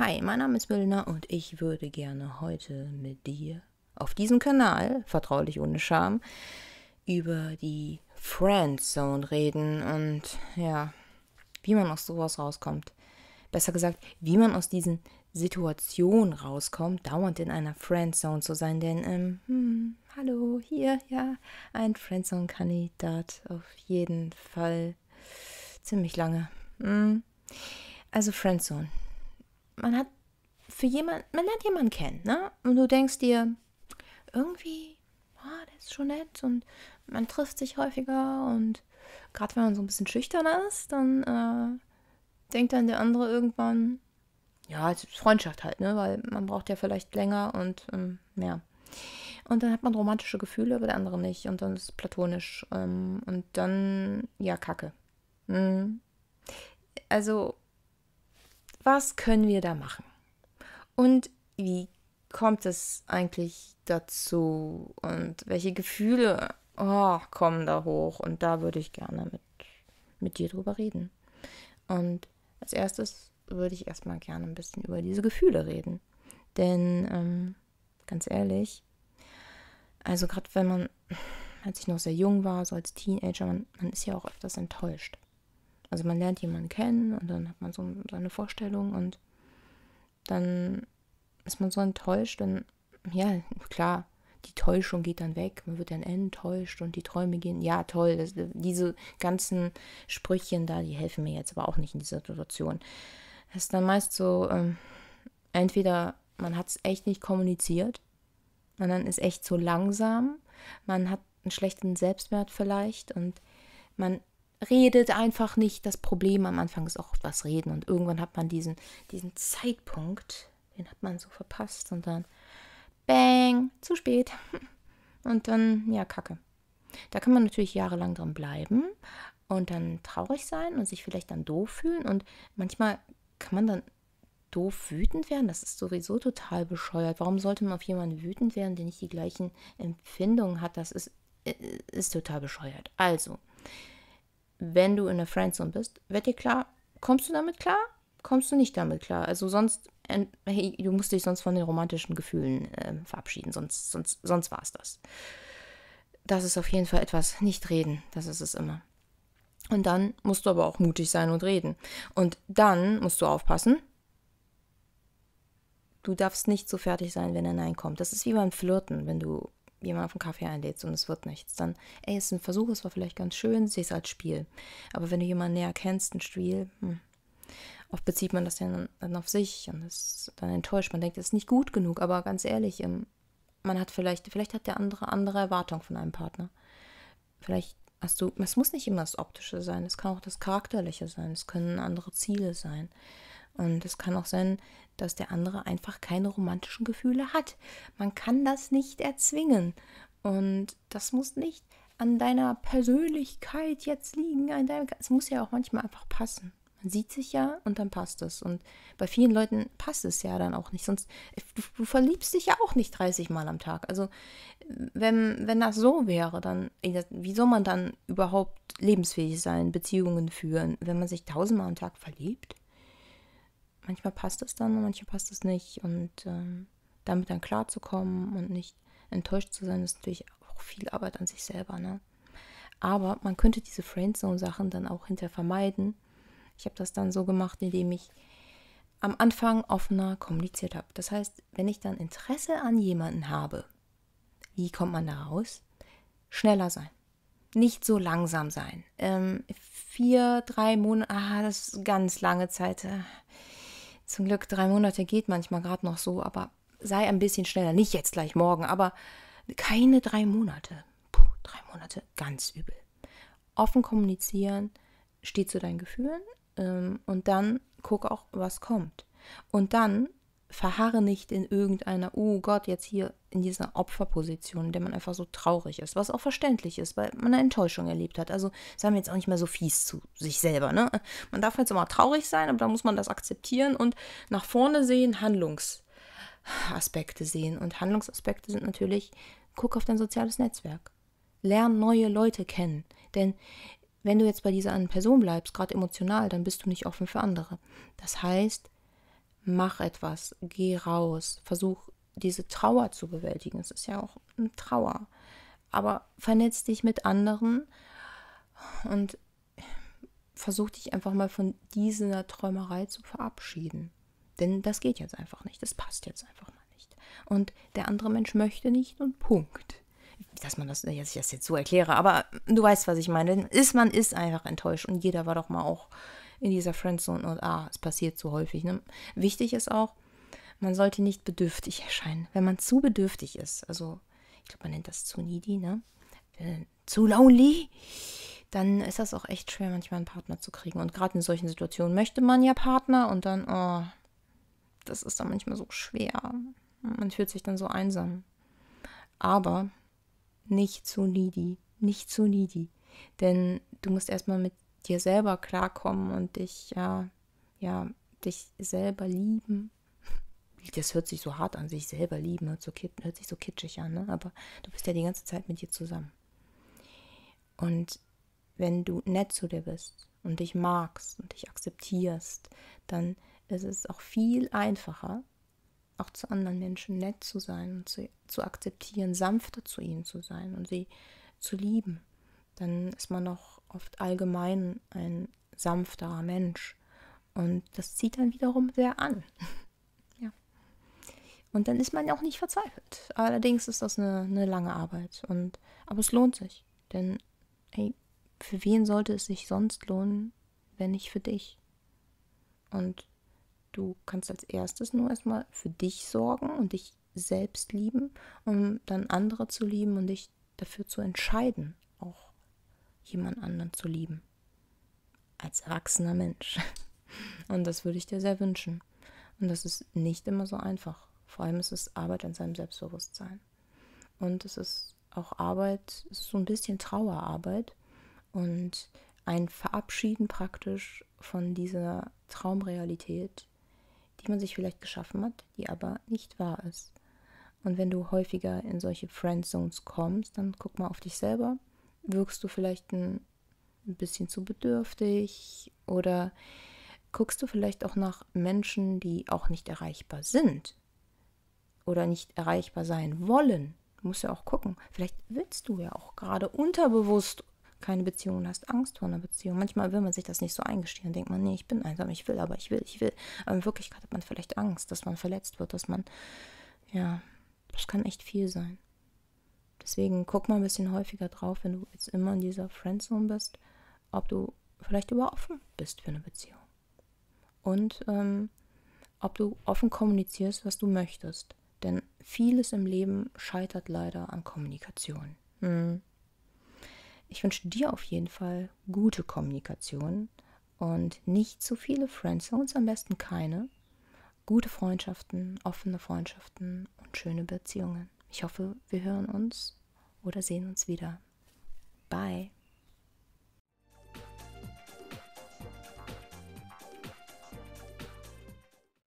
Hi, mein Name ist Milena und ich würde gerne heute mit dir auf diesem Kanal, vertraulich ohne Scham, über die Friendzone reden und ja, wie man aus sowas rauskommt. Besser gesagt, wie man aus diesen Situationen rauskommt, dauernd in einer Friendzone zu sein, denn, ähm, hm, hallo, hier, ja, ein Friendzone-Kandidat auf jeden Fall ziemlich lange. Hm. Also Friendzone man hat für jemanden, man lernt jemanden kennen, ne? Und du denkst dir, irgendwie, oh, der ist schon nett und man trifft sich häufiger und gerade wenn man so ein bisschen schüchterner ist, dann äh, denkt dann der andere irgendwann, ja, Freundschaft halt, ne? Weil man braucht ja vielleicht länger und ähm, ja. Und dann hat man romantische Gefühle, aber der andere nicht. Und dann ist es platonisch. Ähm, und dann, ja, Kacke. Mhm. Also, was können wir da machen? Und wie kommt es eigentlich dazu? Und welche Gefühle oh, kommen da hoch? Und da würde ich gerne mit, mit dir drüber reden. Und als erstes würde ich erstmal gerne ein bisschen über diese Gefühle reden. Denn ähm, ganz ehrlich, also gerade wenn man, als ich noch sehr jung war, so als Teenager, man, man ist ja auch öfters enttäuscht. Also man lernt jemanden kennen und dann hat man so seine Vorstellung und dann ist man so enttäuscht und ja, klar, die Täuschung geht dann weg, man wird dann enttäuscht und die Träume gehen, ja toll, das, diese ganzen Sprüchen da, die helfen mir jetzt aber auch nicht in dieser Situation. Es ist dann meist so, ähm, entweder man hat es echt nicht kommuniziert, und dann ist echt so langsam, man hat einen schlechten Selbstwert vielleicht und man redet einfach nicht. Das Problem am Anfang ist auch was reden und irgendwann hat man diesen, diesen Zeitpunkt, den hat man so verpasst und dann bang, zu spät. Und dann, ja, kacke. Da kann man natürlich jahrelang dran bleiben und dann traurig sein und sich vielleicht dann doof fühlen und manchmal kann man dann doof wütend werden. Das ist sowieso total bescheuert. Warum sollte man auf jemanden wütend werden, der nicht die gleichen Empfindungen hat? Das ist, äh, ist total bescheuert. Also, wenn du in der Friendzone bist, wird dir klar, kommst du damit klar? Kommst du nicht damit klar? Also sonst, hey, du musst dich sonst von den romantischen Gefühlen äh, verabschieden, sonst, sonst, sonst war es das. Das ist auf jeden Fall etwas, nicht reden, das ist es immer. Und dann musst du aber auch mutig sein und reden. Und dann musst du aufpassen. Du darfst nicht so fertig sein, wenn er Nein kommt. Das ist wie beim Flirten, wenn du jemand auf einen Kaffee einlädst und es wird nichts, dann, ey, es ist ein Versuch, es war vielleicht ganz schön, sieh es als Spiel. Aber wenn du jemanden näher kennst, ein Spiel, hm, oft bezieht man das ja dann auf sich und ist dann enttäuscht. Man denkt, es ist nicht gut genug, aber ganz ehrlich, ähm, man hat vielleicht, vielleicht hat der andere andere Erwartungen von einem Partner. Vielleicht hast du, es muss nicht immer das Optische sein, es kann auch das Charakterliche sein, es können andere Ziele sein. Und es kann auch sein, dass der andere einfach keine romantischen Gefühle hat. Man kann das nicht erzwingen. Und das muss nicht an deiner Persönlichkeit jetzt liegen. An deinem, es muss ja auch manchmal einfach passen. Man sieht sich ja und dann passt es. Und bei vielen Leuten passt es ja dann auch nicht. Sonst, du, du verliebst dich ja auch nicht 30 Mal am Tag. Also, wenn, wenn das so wäre, dann, wie soll man dann überhaupt lebensfähig sein, Beziehungen führen, wenn man sich tausendmal am Tag verliebt? Manchmal passt es dann und manchmal passt es nicht. Und ähm, damit dann klarzukommen und nicht enttäuscht zu sein, ist natürlich auch viel Arbeit an sich selber. Ne? Aber man könnte diese Friendzone-Sachen dann auch hinterher vermeiden. Ich habe das dann so gemacht, indem ich am Anfang offener kommuniziert habe. Das heißt, wenn ich dann Interesse an jemanden habe, wie kommt man da raus? Schneller sein. Nicht so langsam sein. Ähm, vier, drei Monate, ah, das ist ganz lange Zeit. Zum Glück drei Monate geht manchmal gerade noch so, aber sei ein bisschen schneller. Nicht jetzt gleich morgen, aber keine drei Monate. Puh, drei Monate, ganz übel. Offen kommunizieren, steh zu deinen Gefühlen ähm, und dann guck auch, was kommt. Und dann verharre nicht in irgendeiner, oh Gott, jetzt hier in dieser Opferposition, in der man einfach so traurig ist, was auch verständlich ist, weil man eine Enttäuschung erlebt hat. Also seien wir jetzt auch nicht mehr so fies zu sich selber. Ne? Man darf jetzt immer traurig sein, aber da muss man das akzeptieren und nach vorne sehen, Handlungsaspekte sehen. Und Handlungsaspekte sind natürlich, guck auf dein soziales Netzwerk. Lern neue Leute kennen. Denn wenn du jetzt bei dieser einen Person bleibst, gerade emotional, dann bist du nicht offen für andere. Das heißt, mach etwas, geh raus, versuch diese Trauer zu bewältigen. Es ist ja auch eine Trauer. Aber vernetz dich mit anderen und versuch dich einfach mal von dieser Träumerei zu verabschieden. Denn das geht jetzt einfach nicht. Das passt jetzt einfach mal nicht. Und der andere Mensch möchte nicht und Punkt. Dass man das, dass ich das jetzt so erkläre, aber du weißt, was ich meine. Ist, man ist einfach enttäuscht und jeder war doch mal auch in dieser Friendzone und ah, es passiert so häufig. Ne? Wichtig ist auch, man sollte nicht bedürftig erscheinen. Wenn man zu bedürftig ist, also ich glaube, man nennt das zu needy, ne? Zu lonely, dann ist das auch echt schwer, manchmal einen Partner zu kriegen. Und gerade in solchen Situationen möchte man ja Partner und dann, oh, das ist dann manchmal so schwer. Man fühlt sich dann so einsam. Aber nicht zu needy, nicht zu needy. Denn du musst erstmal mit dir selber klarkommen und dich, ja, ja, dich selber lieben. Das hört sich so hart an, sich selber lieben, hört, so, hört sich so kitschig an, ne? aber du bist ja die ganze Zeit mit dir zusammen. Und wenn du nett zu dir bist und dich magst und dich akzeptierst, dann ist es auch viel einfacher, auch zu anderen Menschen nett zu sein und zu, zu akzeptieren, sanfter zu ihnen zu sein und sie zu lieben. Dann ist man auch oft allgemein ein sanfterer Mensch. Und das zieht dann wiederum sehr an. ja. Und dann ist man auch nicht verzweifelt. Allerdings ist das eine, eine lange Arbeit. Und, aber es lohnt sich. Denn, hey, für wen sollte es sich sonst lohnen, wenn nicht für dich? Und du kannst als erstes nur erstmal für dich sorgen und dich selbst lieben, um dann andere zu lieben und dich dafür zu entscheiden, jemand anderen zu lieben. Als erwachsener Mensch. Und das würde ich dir sehr wünschen. Und das ist nicht immer so einfach. Vor allem ist es Arbeit an seinem Selbstbewusstsein. Und es ist auch Arbeit, es ist so ein bisschen Trauerarbeit, und ein Verabschieden praktisch von dieser Traumrealität, die man sich vielleicht geschaffen hat, die aber nicht wahr ist. Und wenn du häufiger in solche Friendzones kommst, dann guck mal auf dich selber. Wirkst du vielleicht ein, bisschen zu bedürftig oder guckst du vielleicht auch nach Menschen, die auch nicht erreichbar sind oder nicht erreichbar sein wollen? Du musst ja auch gucken. Vielleicht willst du ja auch gerade unterbewusst keine Beziehung hast Angst vor einer Beziehung. Manchmal will man sich das nicht so eingestehen, denkt man, nee, ich bin einsam, ich will, aber ich will, ich will. Aber in Wirklichkeit hat man vielleicht Angst, dass man verletzt wird, dass man, ja, das kann echt viel sein. Deswegen guck mal ein bisschen häufiger drauf, wenn du jetzt immer in dieser Friendzone bist, ob du vielleicht überhaupt offen bist für eine Beziehung. Und ähm, ob du offen kommunizierst, was du möchtest. Denn vieles im Leben scheitert leider an Kommunikation. Hm. Ich wünsche dir auf jeden Fall gute Kommunikation und nicht zu viele Friendzones, am besten keine. Gute Freundschaften, offene Freundschaften und schöne Beziehungen. Ich hoffe, wir hören uns oder sehen uns wieder. Bye.